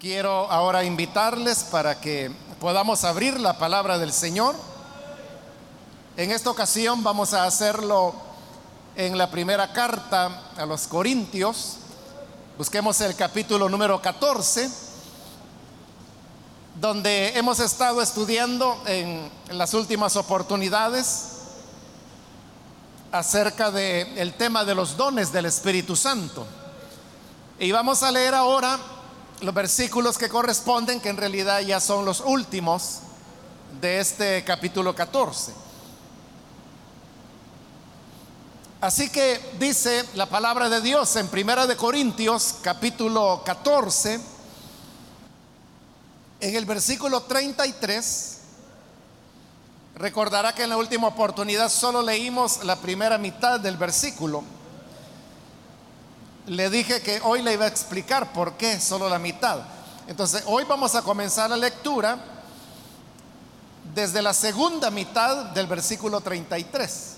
Quiero ahora invitarles para que podamos abrir la palabra del Señor. En esta ocasión vamos a hacerlo en la primera carta a los Corintios. Busquemos el capítulo número 14, donde hemos estado estudiando en las últimas oportunidades acerca del tema de los dones del Espíritu Santo. Y vamos a leer ahora los versículos que corresponden, que en realidad ya son los últimos de este capítulo 14. Así que dice la palabra de Dios en Primera de Corintios capítulo 14 en el versículo 33 Recordará que en la última oportunidad solo leímos la primera mitad del versículo. Le dije que hoy le iba a explicar por qué solo la mitad. Entonces, hoy vamos a comenzar la lectura desde la segunda mitad del versículo 33.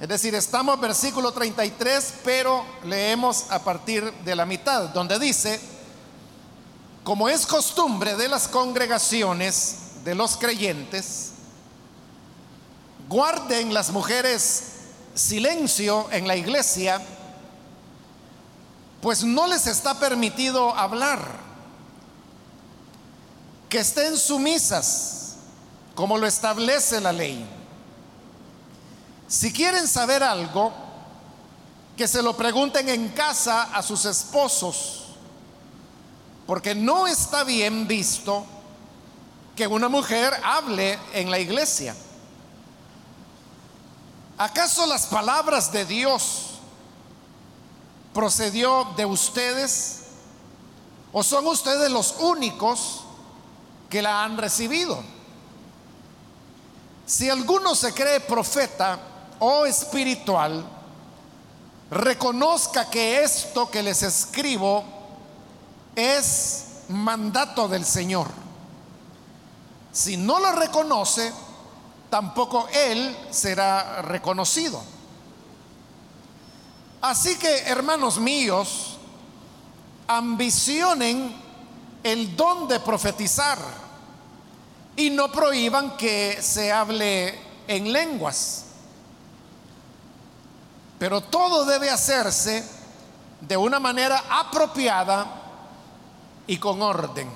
Es decir, estamos versículo 33, pero leemos a partir de la mitad, donde dice, como es costumbre de las congregaciones de los creyentes, guarden las mujeres silencio en la iglesia, pues no les está permitido hablar, que estén sumisas, como lo establece la ley. Si quieren saber algo, que se lo pregunten en casa a sus esposos, porque no está bien visto que una mujer hable en la iglesia. ¿Acaso las palabras de Dios procedió de ustedes? ¿O son ustedes los únicos que la han recibido? Si alguno se cree profeta o espiritual, reconozca que esto que les escribo es mandato del Señor. Si no lo reconoce, tampoco él será reconocido. Así que, hermanos míos, ambicionen el don de profetizar y no prohíban que se hable en lenguas. Pero todo debe hacerse de una manera apropiada y con orden.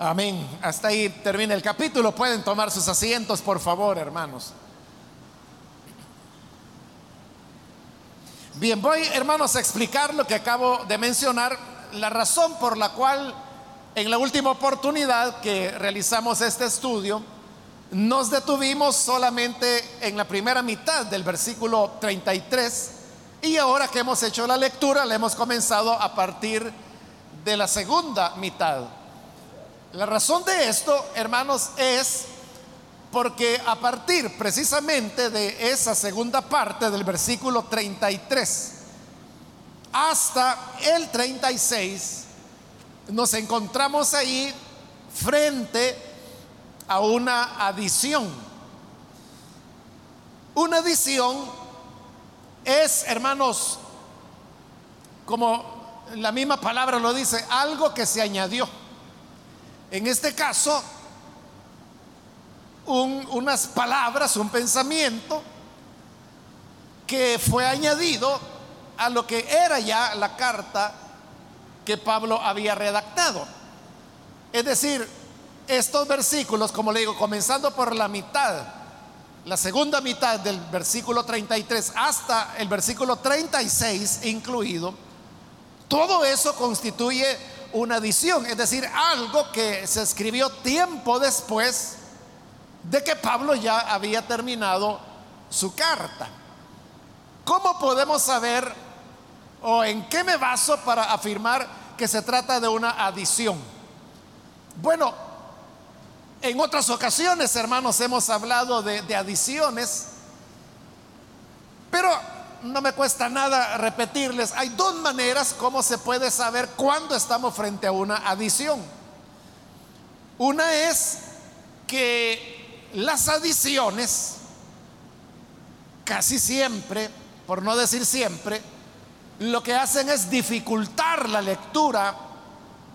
Amén. Hasta ahí termina el capítulo. Pueden tomar sus asientos, por favor, hermanos. Bien, voy, hermanos, a explicar lo que acabo de mencionar, la razón por la cual en la última oportunidad que realizamos este estudio, nos detuvimos solamente en la primera mitad del versículo 33 y ahora que hemos hecho la lectura, le hemos comenzado a partir de la segunda mitad. La razón de esto, hermanos, es porque a partir precisamente de esa segunda parte del versículo 33 hasta el 36, nos encontramos ahí frente a una adición. Una adición es, hermanos, como la misma palabra lo dice, algo que se añadió. En este caso, unas palabras, un pensamiento que fue añadido a lo que era ya la carta que Pablo había redactado. Es decir, estos versículos, como le digo, comenzando por la mitad, la segunda mitad del versículo 33 hasta el versículo 36 incluido, todo eso constituye una adición, es decir, algo que se escribió tiempo después de que Pablo ya había terminado su carta. ¿Cómo podemos saber o en qué me baso para afirmar que se trata de una adición? Bueno, en otras ocasiones, hermanos, hemos hablado de, adiciones, pero no me cuesta nada repetirles, hay dos maneras como se puede saber cuándo estamos frente a una adición. Una es que las adiciones, casi siempre, por no decir siempre, lo que hacen es dificultar la lectura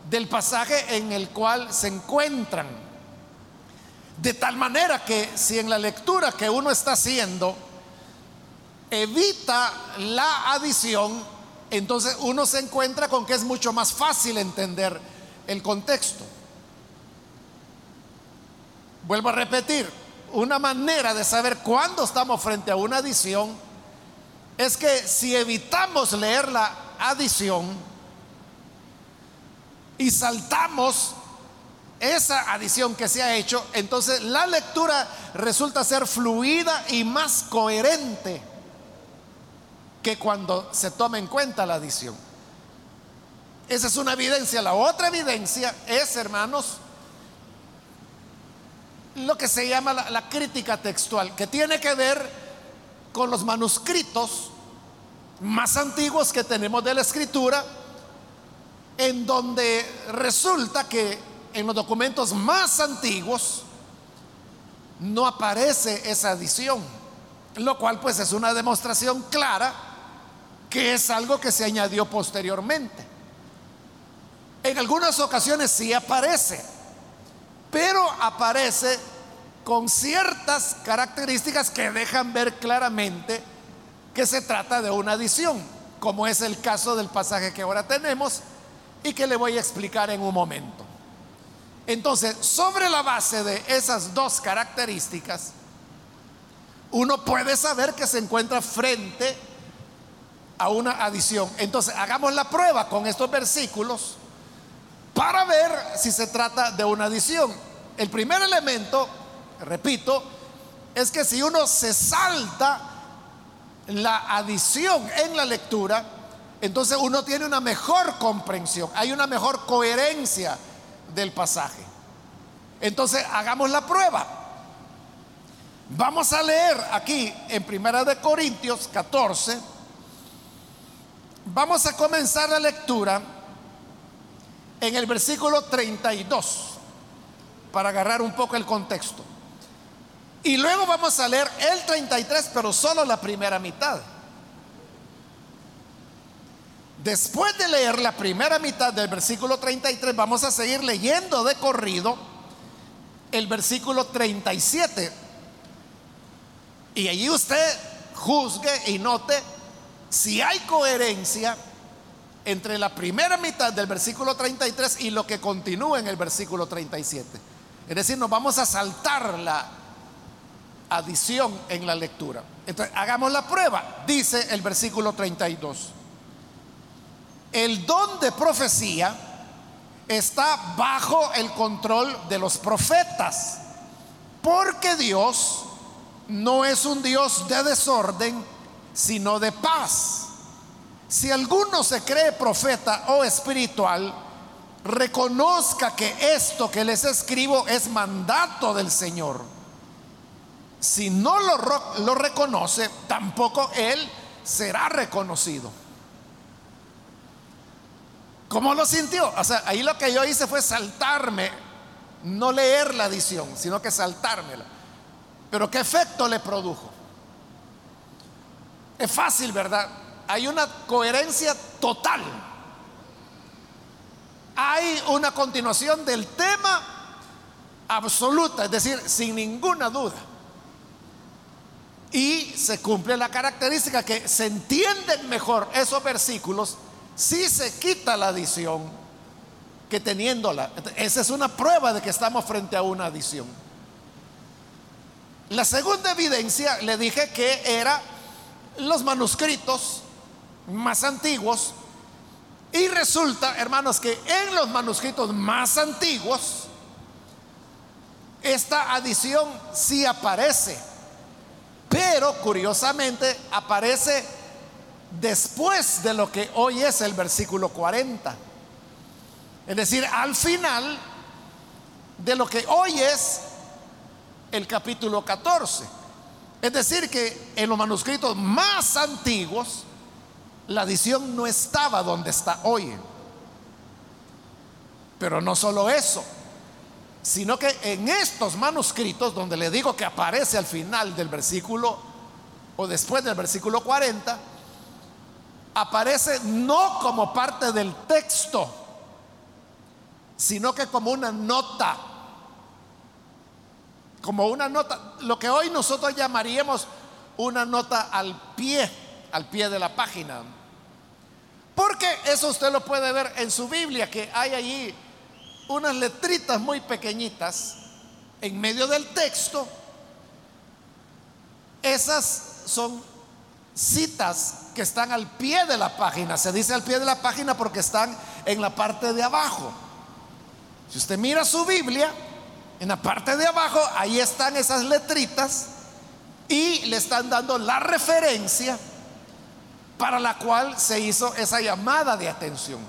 del pasaje en el cual se encuentran. De tal manera que si en la lectura que uno está haciendo evita la adición, entonces uno se encuentra con que es mucho más fácil entender el contexto. Vuelvo a repetir, una manera de saber cuándo estamos frente a una adición es que si evitamos leer la adición y saltamos esa adición que se ha hecho, entonces la lectura resulta ser fluida y más coherente que cuando se toma en cuenta la adición. Esa es una evidencia. La otra evidencia es, hermanos, lo que se llama la, crítica textual, que tiene que ver con los manuscritos más antiguos que tenemos de la escritura, en donde resulta que en los documentos más antiguos no aparece esa adición, lo cual pues es una demostración clara que es algo que se añadió posteriormente. En algunas ocasiones sí aparece, pero aparece con ciertas características que dejan ver claramente que se trata de una adición, como es el caso del pasaje que ahora tenemos y que le voy a explicar en un momento. Entonces, sobre la base de esas dos características, uno puede saber que se encuentra frente a una adición. Entonces, hagamos la prueba con estos versículos para ver si se trata de una adición. El primer elemento, repito, es que si uno se salta la adición en la lectura, entonces uno tiene una mejor comprensión, hay una mejor coherencia del pasaje. Entonces, hagamos la prueba. Vamos a leer aquí en Primera de Corintios 14. Vamos a comenzar la lectura en el versículo 32 para agarrar un poco el contexto. Y luego vamos a leer el 33, pero solo la primera mitad. Después de leer la primera mitad del versículo 33, vamos a seguir leyendo de corrido el versículo 37. Y allí usted juzgue y note si hay coherencia entre la primera mitad del versículo 33 y lo que continúa en el versículo 37. Es decir, nos vamos a saltar la adición en la lectura. Entonces, hagamos la prueba, dice el versículo 32. El don de profecía está bajo el control de los profetas, porque Dios no es un Dios de desorden, sino de paz si alguno se cree profeta o espiritual, reconozca que esto que les escribo es mandato del Señor. Si no lo, lo reconoce, tampoco él será reconocido. ¿Cómo lo sintió? O sea, ahí lo que yo hice fue saltarme, no leer la adición, sino que saltármela. Pero ¿qué efecto le produjo? Es fácil, ¿verdad? Hay una coherencia total. Hay una continuación del tema absoluta, es decir, sin ninguna duda. Y se cumple la característica que se entienden mejor esos versículos si se quita la adición que teniéndola. Esa es una prueba de que estamos frente a una adición. La segunda evidencia le dije que era los manuscritos más antiguos. Y resulta, hermanos, que en los manuscritos más antiguos, esta adición sí aparece, pero curiosamente aparece después de lo que hoy es el versículo 40. Es decir, al final de lo que hoy es el capítulo 14. Es decir, que en los manuscritos más antiguos, la adición no estaba donde está hoy. Pero no solo eso, sino que en estos manuscritos, donde le digo que aparece al final del versículo o después del versículo 40, aparece no como parte del texto, sino que como una nota. Como una nota, lo que hoy nosotros llamaríamos una nota al pie, al pie de la página. Porque eso usted lo puede ver en su Biblia, que hay allí unas letritas muy pequeñitas en medio del texto. Esas son citas que están al pie de la página. Se dice al pie de la página porque están en la parte de abajo. Si usted mira su Biblia, en la parte de abajo, ahí están esas letritas y le están dando la referencia para la cual se hizo esa llamada de atención.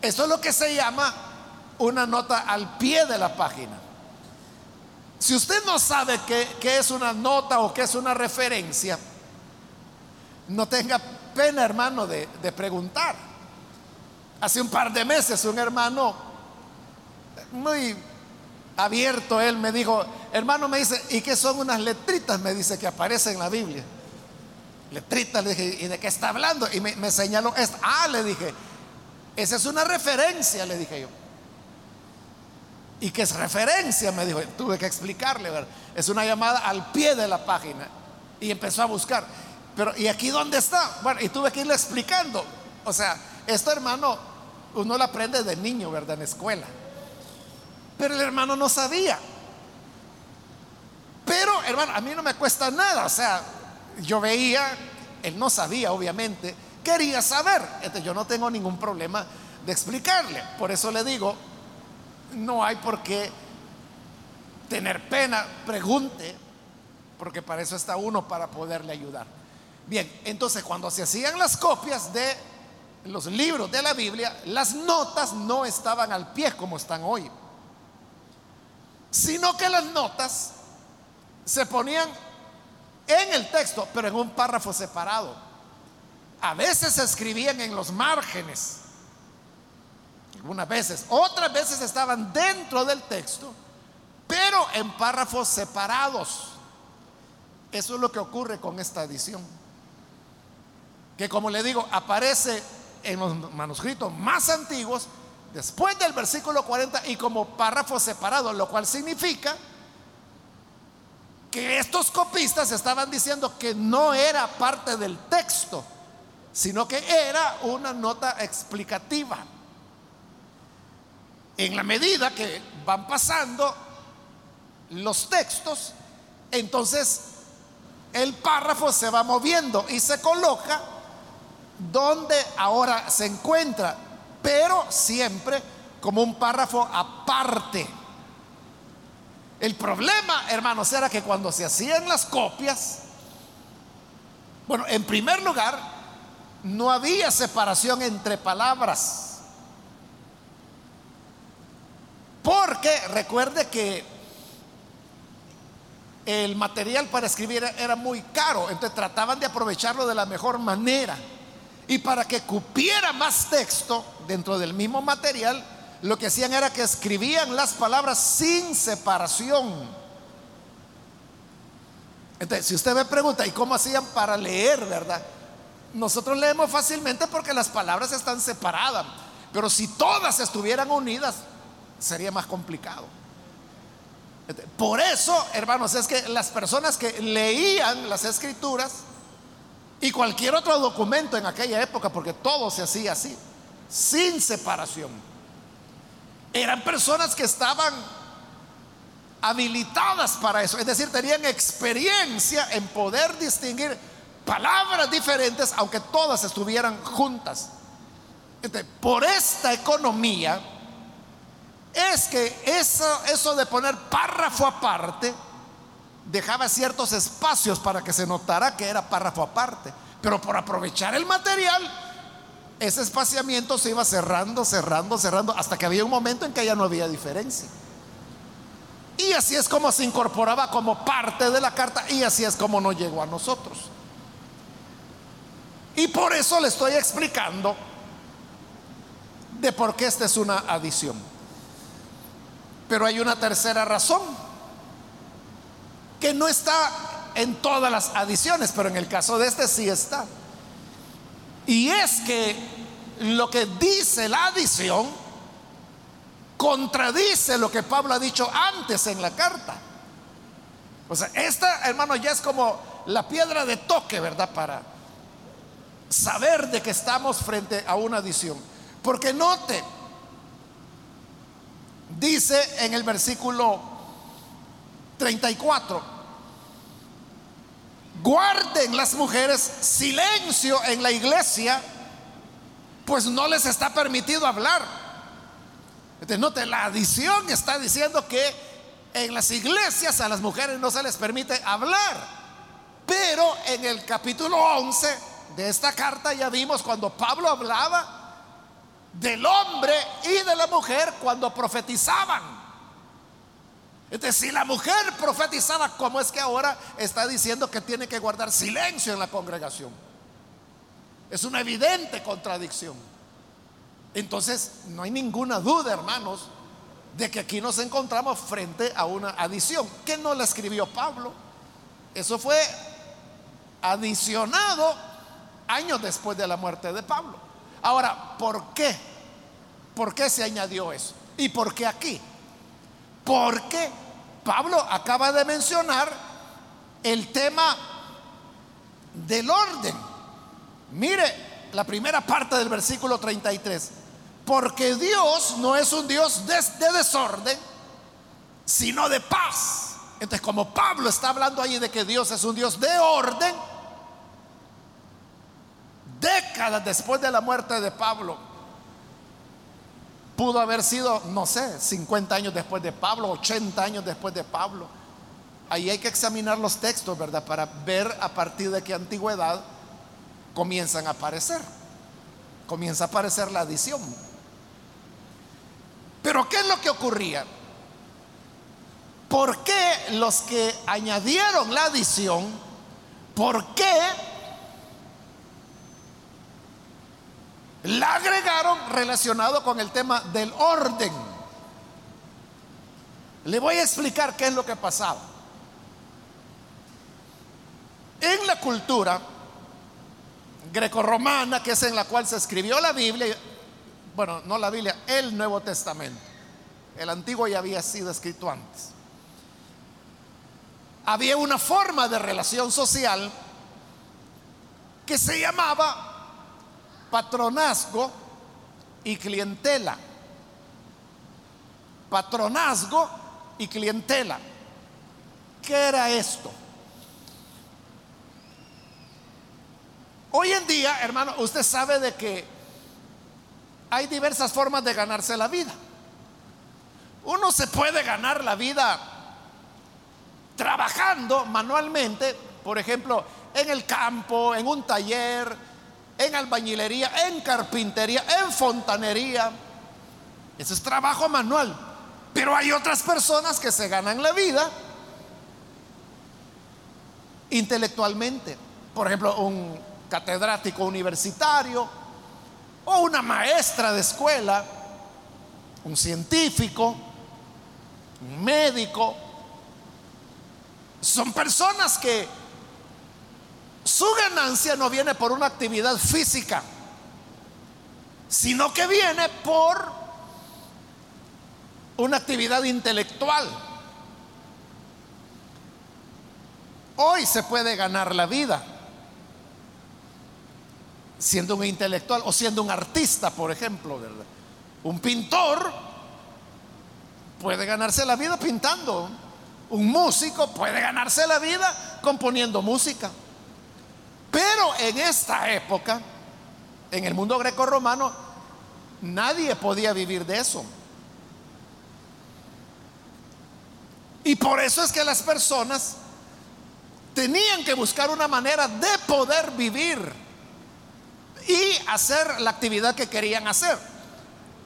Eso es lo que se llama una nota al pie de la página. Si usted no sabe qué, es una nota o qué es una referencia, no tenga pena, hermano, de, preguntar. Hace un par de meses un hermano muy abierto, él me dijo, hermano, me dice, ¿y qué son unas letritas? Me dice que aparecen en la Biblia. Letritas, le dije, ¿y de qué está hablando? Y me, señaló, ah, le dije, esa es una referencia, le dije yo. ¿Y qué es referencia? Me dijo, tuve que explicarle, ¿verdad? Es una llamada al pie de la página. Y empezó a buscar. Pero, ¿y aquí dónde está? Bueno, y tuve que irle explicando. O sea, esto hermano, uno lo aprende de niño, ¿verdad? En escuela. Pero el hermano no sabía. Pero, hermano, a mí no me cuesta nada. O sea, yo veía, él no sabía, obviamente, quería saber. Yo no tengo ningún problema de explicarle. Por eso le digo, no hay por qué tener pena, pregunte, porque para eso está uno, para poderle ayudar. Bien, entonces cuando se hacían las copias de los libros de la Biblia, las notas no estaban al pie como están hoy sino que las notas se ponían en el texto, pero en un párrafo separado. A veces se escribían en los márgenes, algunas veces, otras veces estaban dentro del texto, pero en párrafos separados. Eso es lo que ocurre con esta edición. Que como le digo, aparece en los manuscritos más antiguos después del versículo 40 y como párrafo separado, lo cual significa estos copistas estaban diciendo que no era parte del texto, sino que era una nota explicativa. En la medida que van pasando los textos, entonces el párrafo se va moviendo y se coloca donde ahora se encuentra pero siempre como un párrafo aparte. El problema, hermanos, era que cuando se hacían las copias, bueno, en primer lugar, no había separación entre palabras. Porque recuerde que el material para escribir era muy caro, entonces trataban de aprovecharlo de la mejor manera. Y para que cupiera más texto dentro del mismo material, lo que hacían era que escribían las palabras sin separación. Entonces, si usted me pregunta, ¿y cómo hacían para leer, verdad? Nosotros leemos fácilmente porque las palabras están separadas. Pero si todas estuvieran unidas, sería más complicado. Por eso, hermanos, es que las personas que leían las escrituras, y cualquier otro documento en aquella época, porque todo se hacía así, sin separación. Eran personas que estaban habilitadas para eso, es decir, tenían experiencia en poder distinguir palabras diferentes, aunque todas estuvieran juntas. por esta economía es que eso, eso de poner párrafo aparte, dejaba ciertos espacios para que se notara que era párrafo aparte. Pero por aprovechar el material, ese espaciamiento se iba cerrando, cerrando, cerrando, hasta que había un momento en que ya no había diferencia. Y así es como se incorporaba como parte de la carta y así es como no llegó a nosotros. Y por eso le estoy explicando de por qué esta es una adición. Pero hay una tercera razón que no está en todas las adiciones, pero en el caso de este sí está. Y es que lo que dice la adición contradice lo que Pablo ha dicho antes en la carta. O sea, esta, hermano, ya es como la piedra de toque, ¿verdad? Para saber de que estamos frente a una adición. Porque note, dice en el versículo 34, guarden las mujeres silencio en la iglesia, pues no les está permitido hablar. Entonces, note, la adición está diciendo que en las iglesias a las mujeres no se les permite hablar. Pero en el capítulo 11 de esta carta ya vimos cuando Pablo hablaba del hombre y de la mujer cuando profetizaban. Entonces, si la mujer profetizaba, ¿cómo es que ahora está diciendo que tiene que guardar silencio en la congregación? Es una evidente contradicción. Entonces, no hay ninguna duda, hermanos, de que aquí nos encontramos frente a una adición. que no la escribió Pablo? Eso fue adicionado años después de la muerte de Pablo. Ahora, ¿por qué? ¿Por qué se añadió eso? ¿Y por qué aquí? Porque Pablo acaba de mencionar el tema del orden. Mire la primera parte del versículo 33. Porque Dios no es un Dios de, desorden, sino de paz. Entonces, como Pablo está hablando allí de que Dios es un Dios de orden, décadas después de la muerte de Pablo, Pudo haber sido, no sé, 50 años después de Pablo, 80 años después de Pablo. Ahí hay que examinar los textos, ¿verdad? Para ver a partir de qué antigüedad comienzan a aparecer. Comienza a aparecer la adición. Pero ¿qué es lo que ocurría? ¿Por qué los que añadieron la adición, por qué la agregaron relacionado con el tema del orden. Le voy a explicar qué es lo que pasaba. En la cultura grecorromana, que es en la cual se escribió la Biblia, bueno, no la Biblia, el Nuevo Testamento. El antiguo ya había sido escrito antes. Había una forma de relación social que se llamaba patronazgo y clientela. Patronazgo y clientela. ¿Qué era esto? Hoy en día, hermano, usted sabe de que hay diversas formas de ganarse la vida. Uno se puede ganar la vida trabajando manualmente, por ejemplo, en el campo, en un taller, en albañilería, en carpintería, en fontanería. Ese es trabajo manual. Pero hay otras personas que se ganan la vida intelectualmente. Por ejemplo, un catedrático universitario o una maestra de escuela, un científico, un médico. Son personas que su ganancia no viene por una actividad física, sino que viene por una actividad intelectual. Hoy se puede ganar la vida siendo un intelectual o siendo un artista, por ejemplo, ¿verdad? Un pintor puede ganarse la vida pintando. Un músico puede ganarse la vida componiendo música. Pero en esta época, en el mundo greco-romano, nadie podía vivir de eso. Y por eso es que las personas tenían que buscar una manera de poder vivir y hacer la actividad que querían hacer.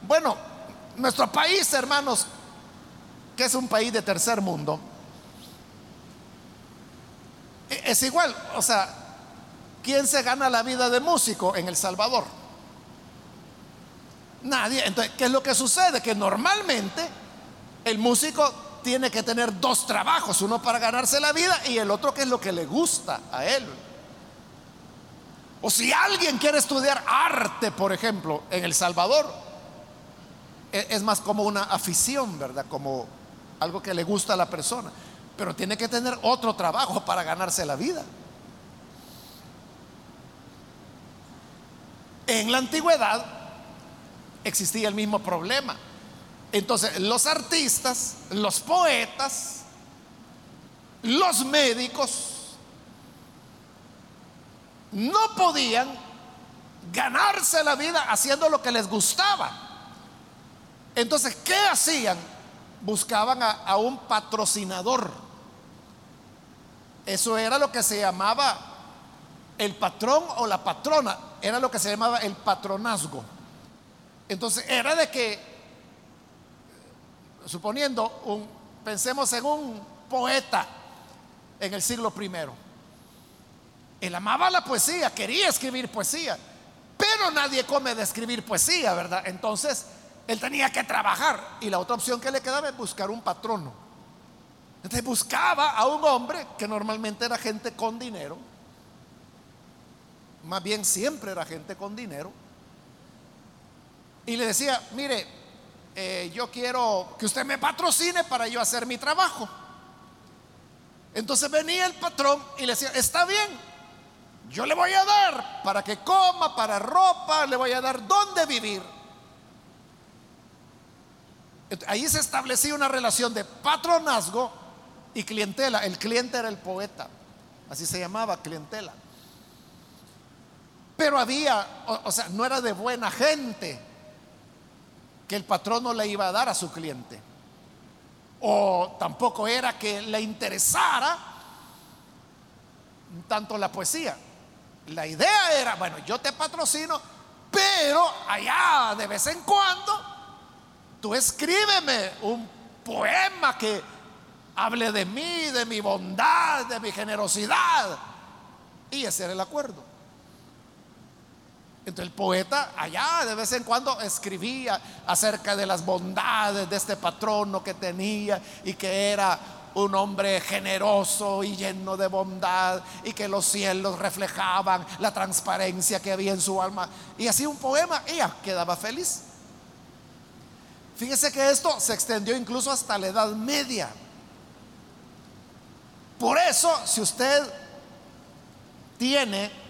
Bueno, nuestro país, hermanos, que es un país de tercer mundo, e-, es igual, o sea, ¿Quién se gana la vida de músico en El Salvador? Nadie. Entonces, ¿qué es lo que sucede? Que normalmente el músico tiene que tener dos trabajos, uno para ganarse la vida y el otro que es lo que le gusta a él. O si alguien quiere estudiar arte, por ejemplo, en El Salvador, e, es más como una afición, ¿verdad? Como algo que le gusta a la persona. Pero tiene que tener otro trabajo para ganarse la vida. En la antigüedad existía el mismo problema. Entonces, los artistas, los poetas, los médicos, no podían ganarse la vida haciendo lo que les gustaba. Entonces, ¿qué hacían? Buscaban a, un patrocinador. Eso era lo que se llamaba el patrón o la patrona, era lo que se llamaba el patronazgo. Entonces, era de que, suponiendo un, pensemos en un poeta en el siglo primero, él amaba la poesía, quería escribir poesía, pero nadie come de escribir poesía, ¿verdad? Entonces, él tenía que trabajar y la otra opción que le quedaba es buscar un patrono. Entonces buscaba a un hombre que normalmente era gente con dinero, más bien siempre era gente con dinero, y le decía, mire, eh, yo quiero que usted me patrocine para yo hacer mi trabajo. Entonces venía el patrón y le decía, está bien, yo le voy a dar para que coma, para ropa, le voy a dar dónde vivir. Ahí se establecía una relación de patronazgo y clientela. El cliente era el poeta, así se llamaba clientela. Pero había, o, sea, no era de buena gente que el patrón no le iba a dar a su cliente. O tampoco era que le interesara tanto la poesía. La idea era, bueno, yo te patrocino, pero allá de vez en cuando tú escríbeme un poema que hable de mí, de mi bondad, de mi generosidad. Y ese era el acuerdo. Entonces el poeta allá de vez en cuando escribía acerca de las bondades de este patrono que tenía y que era un hombre generoso y lleno de bondad y que los cielos reflejaban la transparencia que había en su alma. Y así un poema, ella quedaba feliz. Fíjese que esto se extendió incluso hasta la Edad Media. Por eso, si usted tiene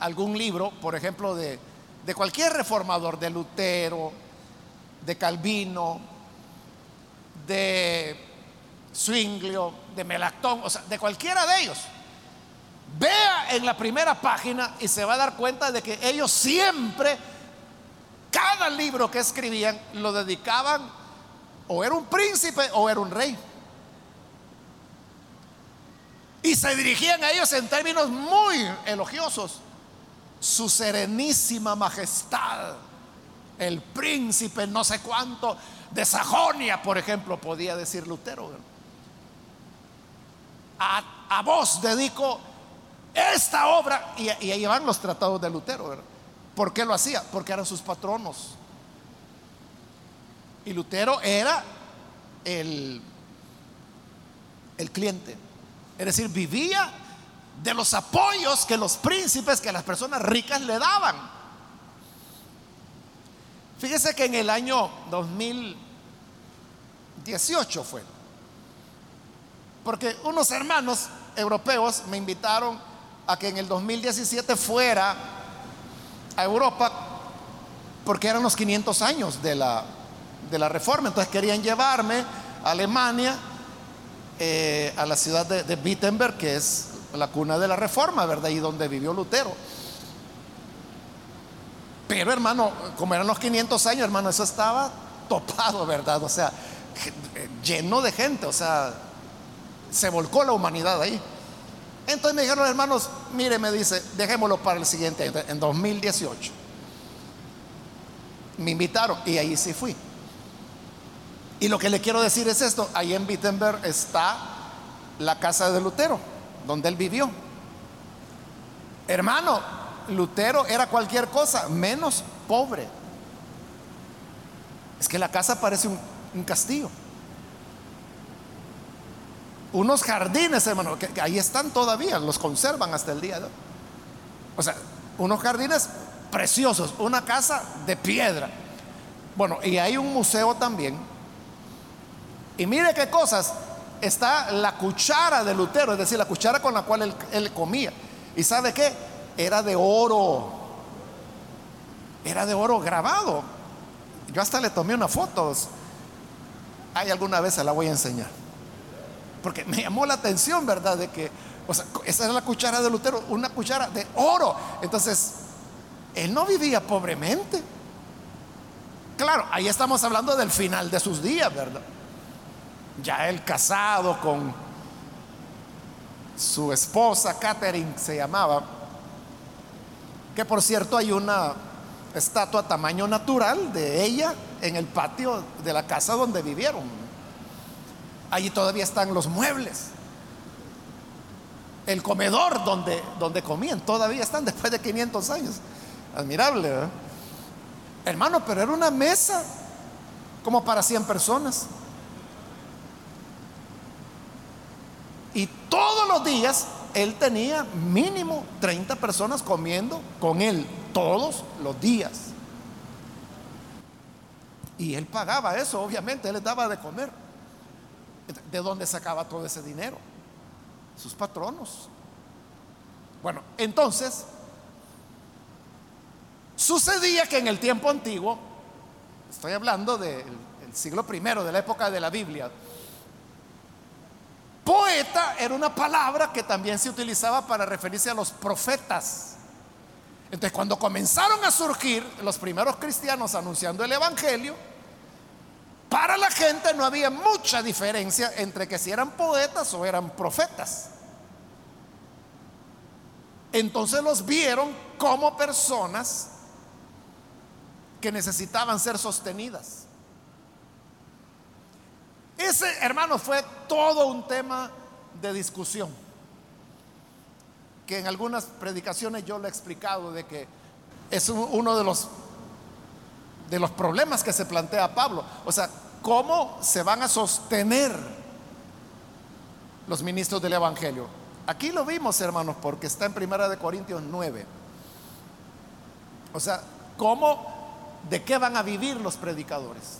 algún libro, por ejemplo, de, de cualquier reformador, de Lutero, de Calvino, de Zwinglio, de Melactón, o sea, de cualquiera de ellos. Vea en la primera página y se va a dar cuenta de que ellos siempre, cada libro que escribían, lo dedicaban o era un príncipe o era un rey. Y se dirigían a ellos en términos muy elogiosos. Su serenísima majestad, el príncipe no sé cuánto de Sajonia, por ejemplo, podía decir Lutero a, vos dedico esta obra. Y, ahí van los tratados de Lutero. ¿Por qué lo hacía? Porque eran sus patronos. Y Lutero era el, el cliente. Es decir, vivía de los apoyos que los príncipes, que las personas ricas le daban. Fíjese que en el año 2018 fue porque unos hermanos europeos me invitaron a que en el 2017 fuera a Europa, porque eran los 500 años de la, de la reforma. Entonces querían llevarme a Alemania, eh, a la ciudad de, de Wittenberg, que es la cuna de la reforma, ¿verdad? Y donde vivió Lutero. Pero hermano, como eran los 500 años, hermano, eso estaba topado, ¿verdad? O sea, lleno de gente, o sea, se volcó la humanidad ahí. Entonces me dijeron, hermanos, mire, me dice, dejémoslo para el siguiente año, en 2018. Me invitaron y ahí sí fui. Y lo que le quiero decir es esto, ahí en Wittenberg está la casa de Lutero, donde él vivió. Hermano, Lutero era cualquier cosa menos pobre. Es que la casa parece un, castillo unos jardines, hermano, que, ahí están todavía, los conservan hasta el día de hoy. O sea, unos jardines preciosos, una casa de piedra. Bueno, y hay un museo también. Y mire qué cosas. Está la cuchara de Lutero, es decir, la cuchara con la cual él, comía. ¿Y sabe qué? Era de oro. Era de oro grabado. Yo hasta le tomé unas fotos. Hay alguna vez se la voy a enseñar. Porque me llamó la atención, ¿verdad? De que, esa era la cuchara de Lutero, una cuchara de oro. Entonces, él no vivía pobremente. Claro, ahí estamos hablando del final de sus días, ¿verdad? Ya él casado con su esposa, Catherine se llamaba, que por cierto hay una estatua tamaño natural de ella en el patio de la casa donde vivieron. Allí todavía están los muebles. El comedor donde, donde comían todavía están después de 500 años. Admirable. Hermano, pero era una mesa como para 100 personas. Y todos los días él tenía mínimo 30 personas comiendo con él, todos los días. Y él pagaba eso, obviamente, él les daba de comer. ¿De dónde sacaba todo ese dinero? Sus patronos. Bueno, entonces, sucedía que en el tiempo antiguo, estoy hablando del siglo primero, de la época de la Biblia, poeta era una palabra que también se utilizaba para referirse a los profetas. Entonces, cuando comenzaron a surgir los primeros cristianos anunciando el Evangelio, para la gente no había mucha diferencia entre que si eran poetas o eran profetas. Entonces los vieron como personas que necesitaban ser sostenidas. Ese, hermano, fue todo un tema de discusión, que en algunas predicaciones yo lo he explicado de que es uno de los de los problemas que se plantea Pablo. O sea, ¿cómo se van a sostener los ministros del Evangelio? Aquí lo vimos, hermanos, porque está en Primera de Corintios 9. O sea, ¿cómo, de qué van a vivir los predicadores?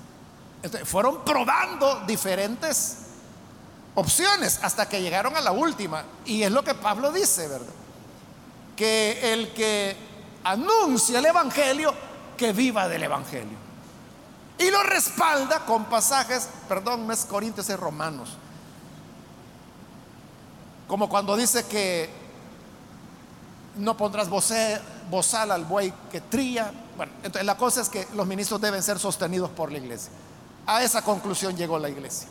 Fueron probando diferentes opciones hasta que llegaron a la última. Y es lo que Pablo dice, ¿verdad? Que el que anuncia el Evangelio que viva del Evangelio. Y lo respalda con pasajes, perdón, no es Corintios, es Romanos. Como cuando dice que no pondrás bozal al buey que tría. Bueno, entonces la cosa es que los ministros deben ser sostenidos por la iglesia. A esa conclusión llegó la iglesia.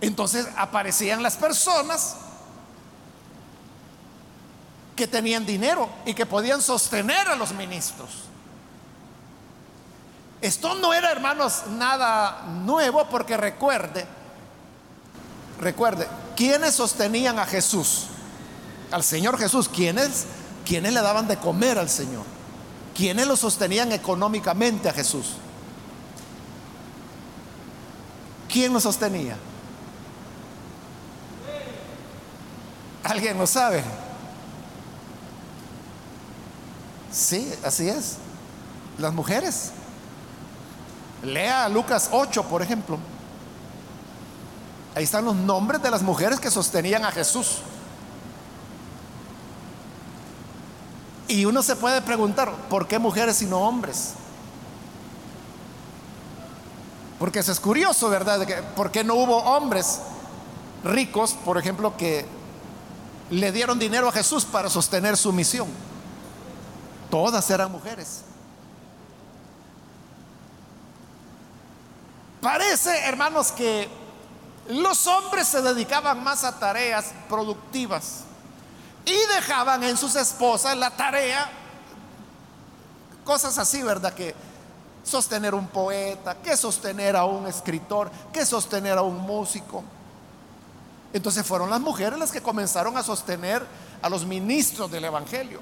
Entonces aparecían las personas que tenían dinero y que podían sostener a los ministros. Esto no era, hermanos, nada nuevo porque recuerde, recuerde, ¿quiénes sostenían a Jesús? Al Señor Jesús, ¿quiénes? ¿Quiénes le daban de comer al Señor? ¿Quiénes lo sostenían económicamente a Jesús? ¿Quién lo sostenía? ¿Alguien lo sabe? Sí, así es. Las mujeres. Lea Lucas 8, por ejemplo. Ahí están los nombres de las mujeres que sostenían a Jesús. Y uno se puede preguntar, ¿por qué mujeres y no hombres? Porque eso es curioso, ¿verdad? ¿Por qué no hubo hombres ricos, por ejemplo, que le dieron dinero a Jesús para sostener su misión? Todas eran mujeres. Parece, hermanos, que los hombres se dedicaban más a tareas productivas y dejaban en sus esposas la tarea, cosas así, ¿verdad? Que sostener un poeta, que sostener a un escritor, que sostener a un músico. Entonces fueron las mujeres las que comenzaron a sostener a los ministros del Evangelio.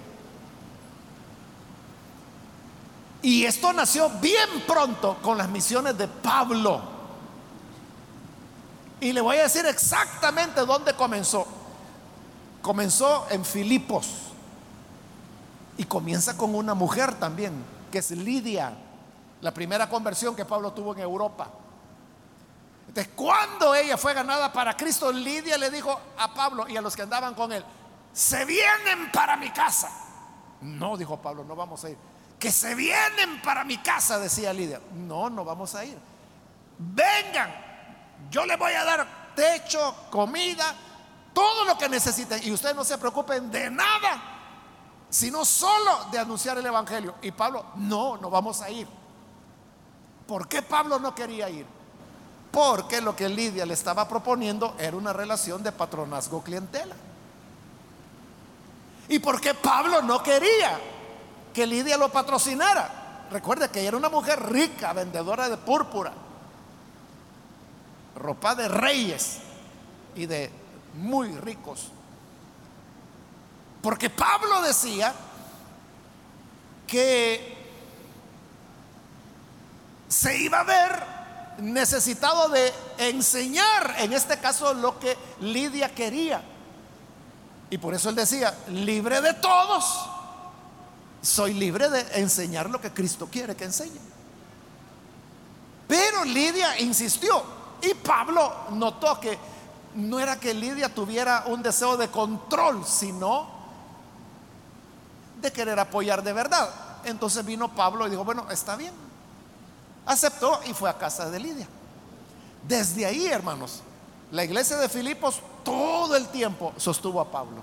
Y esto nació bien pronto con las misiones de Pablo. Y le voy a decir exactamente dónde comenzó. Comenzó en Filipos. Y comienza con una mujer también, que es Lidia, la primera conversión que Pablo tuvo en Europa. Entonces, cuando ella fue ganada para Cristo, Lidia le dijo a Pablo y a los que andaban con él, se vienen para mi casa. No, dijo Pablo, no vamos a ir. Que se vienen para mi casa, decía Lidia. No, no vamos a ir. Vengan, yo les voy a dar techo, comida, todo lo que necesiten. Y ustedes no se preocupen de nada, sino solo de anunciar el Evangelio. Y Pablo, no, no vamos a ir. ¿Por qué Pablo no quería ir? Porque lo que Lidia le estaba proponiendo era una relación de patronazgo clientela. ¿Y por qué Pablo no quería que Lidia lo patrocinara? Recuerde que ella era una mujer rica, vendedora de púrpura, ropa de reyes y de muy ricos. Porque Pablo decía que se iba a ver necesitado de enseñar, en este caso, lo que Lidia quería. Y por eso él decía, libre de todos, soy libre de enseñar lo que Cristo quiere que enseñe. Pero Lidia insistió y Pablo notó que no era que Lidia tuviera un deseo de control, sino de querer apoyar de verdad. Entonces vino Pablo y dijo, bueno, está bien. Aceptó y fue a casa de Lidia. Desde ahí, hermanos, la iglesia de Filipos todo el tiempo sostuvo a Pablo.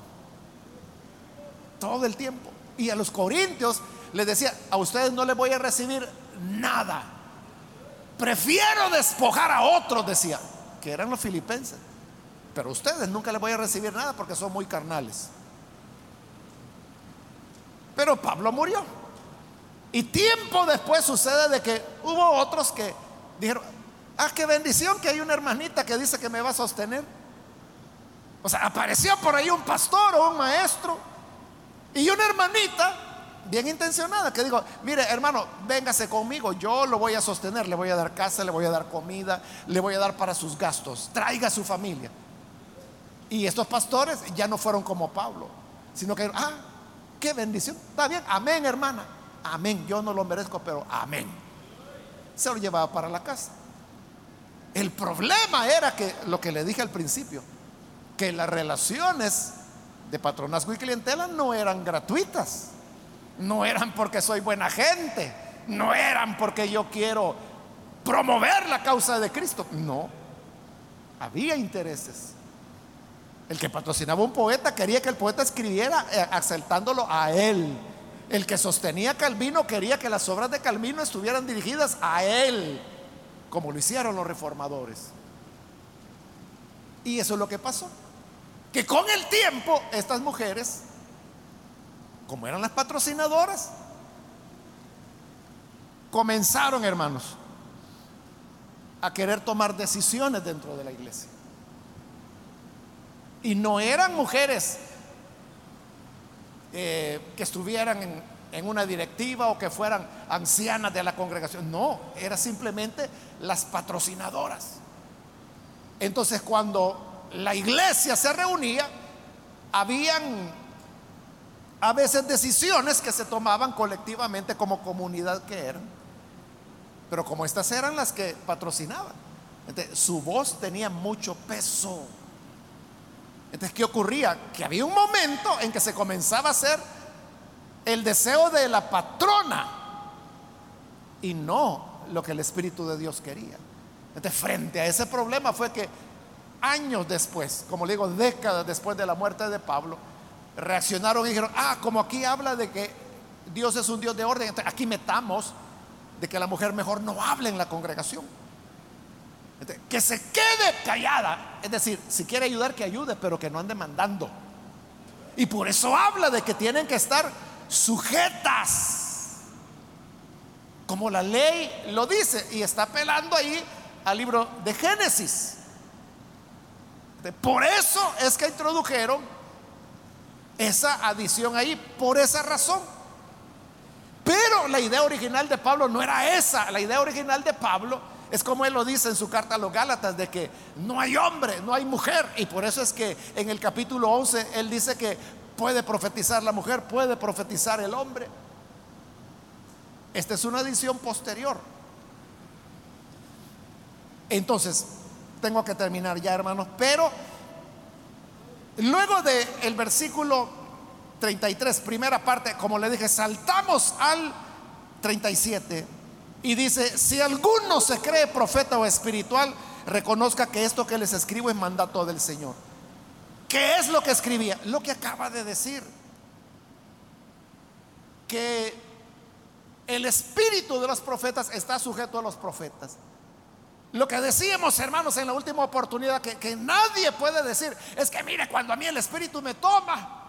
Todo el tiempo. Y a los corintios les decía, a ustedes no les voy a recibir nada. Prefiero despojar a otros, decía, que eran los filipenses. Pero a ustedes nunca les voy a recibir nada porque son muy carnales. Pero Pablo murió. Y tiempo después sucede de que hubo otros que dijeron, ah, qué bendición que hay una hermanita que dice que me va a sostener. O sea, apareció por ahí un pastor o un maestro y una hermanita bien intencionada que dijo, mire hermano, véngase conmigo, yo lo voy a sostener, le voy a dar casa, le voy a dar comida, le voy a dar para sus gastos, traiga a su familia. Y estos pastores ya no fueron como Pablo, sino que, ah, qué bendición, está bien, amén hermana, amén, yo no lo merezco, pero amén. Se lo llevaba para la casa. El problema era que lo que le dije al principio, que las relaciones de patronazgo y clientela no eran gratuitas, no eran porque soy buena gente, no eran porque yo quiero promover la causa de Cristo, no, había intereses. El que patrocinaba un poeta quería que el poeta escribiera eh, exaltándolo a él. El que sostenía Calvino quería que las obras de Calvino estuvieran dirigidas a él, como lo hicieron los reformadores. Y eso es lo que pasó. Que con el tiempo estas mujeres, como eran las patrocinadoras, comenzaron, hermanos, a querer tomar decisiones dentro de la iglesia. Y no eran mujeres eh, que estuvieran en, una directiva o que fueran ancianas de la congregación. No, era simplemente las patrocinadoras. Entonces cuando la iglesia se reunía, habían a veces decisiones que se tomaban colectivamente como comunidad que eran. Pero como estas eran las que patrocinaban, su voz tenía mucho peso. Entonces, ¿qué ocurría? Que había un momento en que se comenzaba a hacer el deseo de la patrona y no lo que el Espíritu de Dios quería. Entonces, frente a ese problema fue que años después, como le digo, décadas después de la muerte de Pablo, reaccionaron y dijeron, ah, como aquí habla de que Dios es un Dios de orden, entonces aquí metamos de que la mujer mejor no hable en la congregación que se quede callada. Es decir, si quiere ayudar, que ayude, pero que no ande mandando. Y por eso habla de que tienen que estar sujetas. Como la ley lo dice. Y está apelando ahí al libro de Génesis. Por eso es que introdujeron esa adición ahí, por esa razón. Pero la idea original de Pablo no era esa. La idea original de Pablo es como él lo dice en su carta a los Gálatas, de que no hay hombre, no hay mujer. Y por eso es que en el capítulo 11 él dice que puede profetizar la mujer, puede profetizar el hombre. Esta es una edición posterior. Entonces, tengo que terminar ya, hermanos, pero luego del el versículo 33, primera parte, como le dije, saltamos al 37 y dice, si alguno se cree profeta o espiritual, reconozca que esto que les escribo es mandato del Señor. ¿Qué es lo que escribía? Lo que acaba de decir. Que el espíritu de los profetas está sujeto a los profetas. Lo que decíamos, hermanos, en la última oportunidad, que, que, nadie puede decir, es que mire, cuando a mí el espíritu me toma,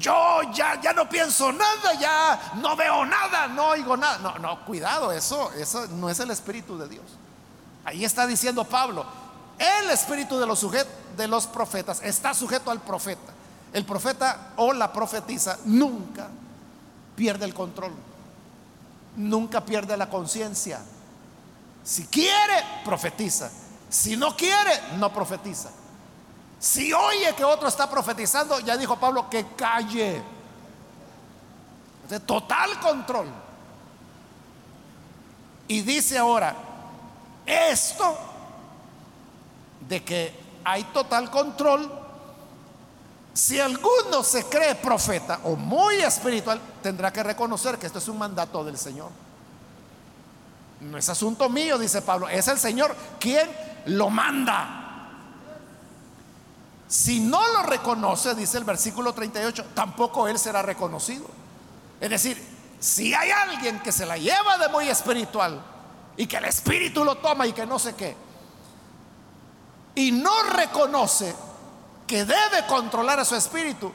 yo ya, ya no pienso nada, ya no veo nada, no oigo nada. No, no, cuidado, eso, eso no es el espíritu de Dios. Ahí está diciendo Pablo, el espíritu de los, de los profetas está sujeto al profeta. El profeta o la profetisa nunca pierde el control, nunca pierde la conciencia. Si quiere, profetiza. Si no quiere, no profetiza. Si oye que otro está profetizando, ya dijo Pablo que calle. De total control. Y dice ahora, esto de que hay total control, si alguno se cree profeta o muy espiritual, tendrá que reconocer que esto es un mandato del Señor. No es asunto mío, dice Pablo, es el Señor quien lo manda. Si no lo reconoce, dice el versículo 38, tampoco él será reconocido. Es decir, si hay alguien que se la lleva de muy espiritual y que el espíritu lo toma y que no sé qué, y no reconoce que debe controlar a su espíritu,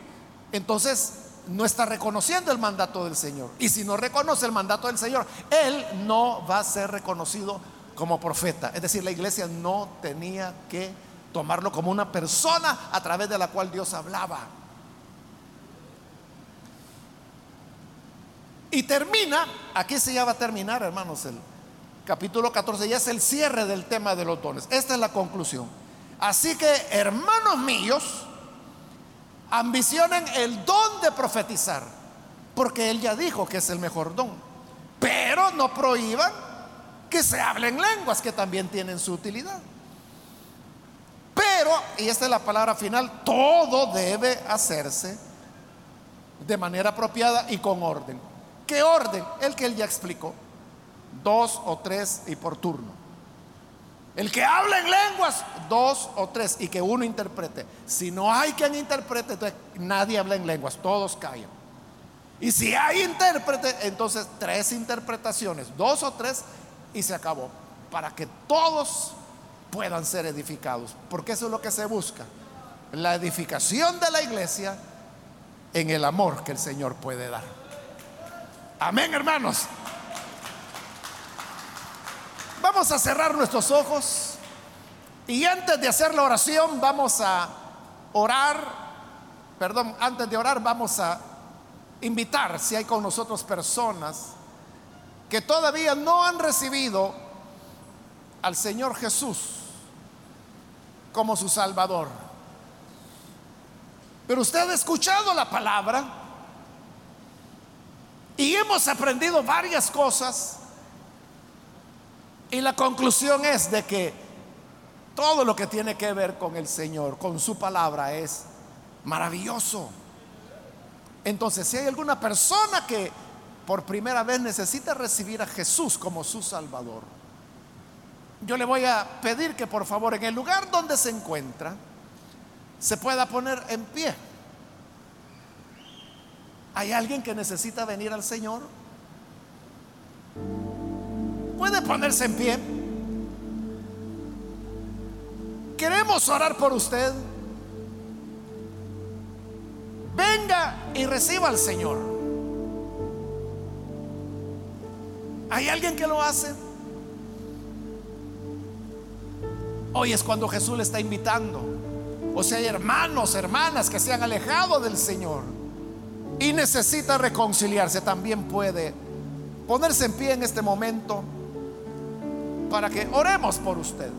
entonces no está reconociendo el mandato del Señor. Y si no reconoce el mandato del Señor, él no va a ser reconocido como profeta. Es decir, la iglesia no tenía que tomarlo como una persona a través de la cual Dios hablaba. Y termina, aquí se ya va a terminar, hermanos, el capítulo 14, ya es el cierre del tema de los dones. Esta es la conclusión. Así que, hermanos míos, ambicionen el don de profetizar, porque Él ya dijo que es el mejor don. Pero no prohíban que se hablen lenguas que también tienen su utilidad. Pero, y esta es la palabra final, todo debe hacerse de manera apropiada y con orden. ¿Qué orden? El que él ya explicó. Dos o tres y por turno. El que habla en lenguas, dos o tres, y que uno interprete. Si no hay quien interprete, entonces nadie habla en lenguas, todos callan. Y si hay intérprete, entonces tres interpretaciones, dos o tres, y se acabó. Para que todos puedan ser edificados. Porque eso es lo que se busca. La edificación de la iglesia en el amor que el Señor puede dar. Amén, hermanos. Vamos a cerrar nuestros ojos y antes de hacer la oración vamos a orar, perdón, antes de orar vamos a invitar si hay con nosotros personas que todavía no han recibido al Señor Jesús como su Salvador. Pero usted ha escuchado la palabra y hemos aprendido varias cosas y la conclusión es de que todo lo que tiene que ver con el Señor, con su palabra es maravilloso. Entonces, si hay alguna persona que por primera vez necesita recibir a Jesús como su Salvador, yo le voy a pedir que por favor en el lugar donde se encuentra se pueda poner en pie. ¿Hay alguien que necesita venir al Señor? ¿Puede ponerse en pie? Queremos orar por usted. Venga y reciba al Señor. ¿Hay alguien que lo hace? Hoy es cuando Jesús le está invitando. O sea, hay hermanos, hermanas que se han alejado del Señor y necesita reconciliarse. También puede ponerse en pie en este momento para que oremos por usted.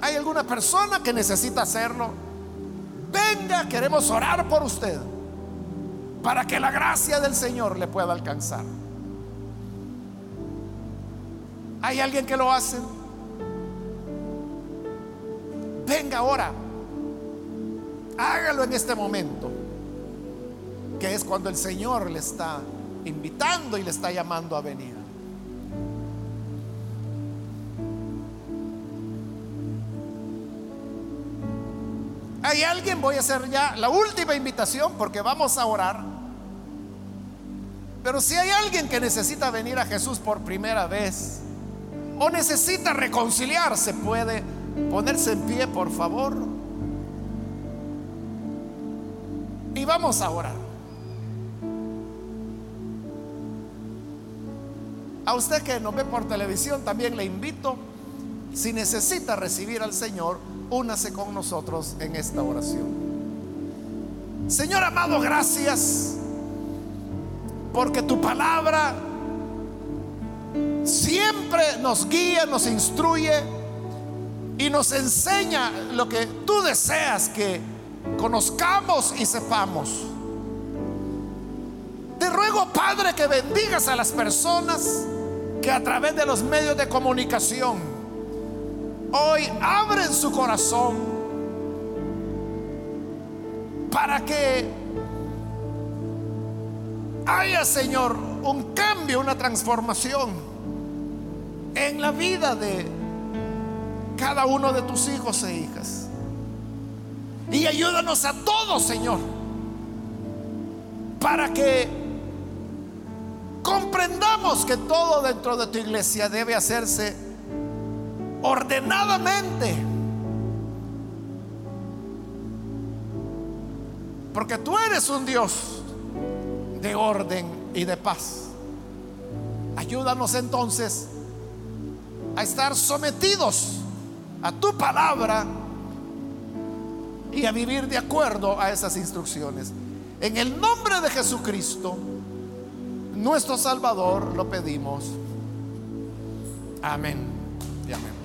¿Hay alguna persona que necesita hacerlo? Venga, queremos orar por usted para que la gracia del Señor le pueda alcanzar. ¿Hay alguien que lo hace? Venga ahora, hágalo en este momento, que es cuando el Señor le está invitando y le está llamando a venir. ¿Hay alguien? Voy a hacer ya la última invitación porque vamos a orar. Pero si hay alguien que necesita venir a Jesús por primera vez o necesita reconciliarse, puede ponerse en pie, por favor. Y vamos a orar. A usted que nos ve por televisión, también le invito, si necesita recibir al Señor, únase con nosotros en esta oración. Señor amado, gracias porque tu palabra siempre nos guía, nos instruye y nos enseña lo que tú deseas que conozcamos y sepamos. Te ruego, Padre, que bendigas a las personas que a través de los medios de comunicación hoy abren su corazón para que haya, Señor, un cambio, una transformación en la vida de cada uno de tus hijos e hijas. Y ayúdanos a todos, Señor, para que comprendamos que todo dentro de tu iglesia debe hacerse ordenadamente. Porque tú eres un Dios de orden y de paz. Ayúdanos entonces a estar sometidos a tu palabra y a vivir de acuerdo a esas instrucciones. En el nombre de Jesucristo, nuestro Salvador, lo pedimos. Amén y amén.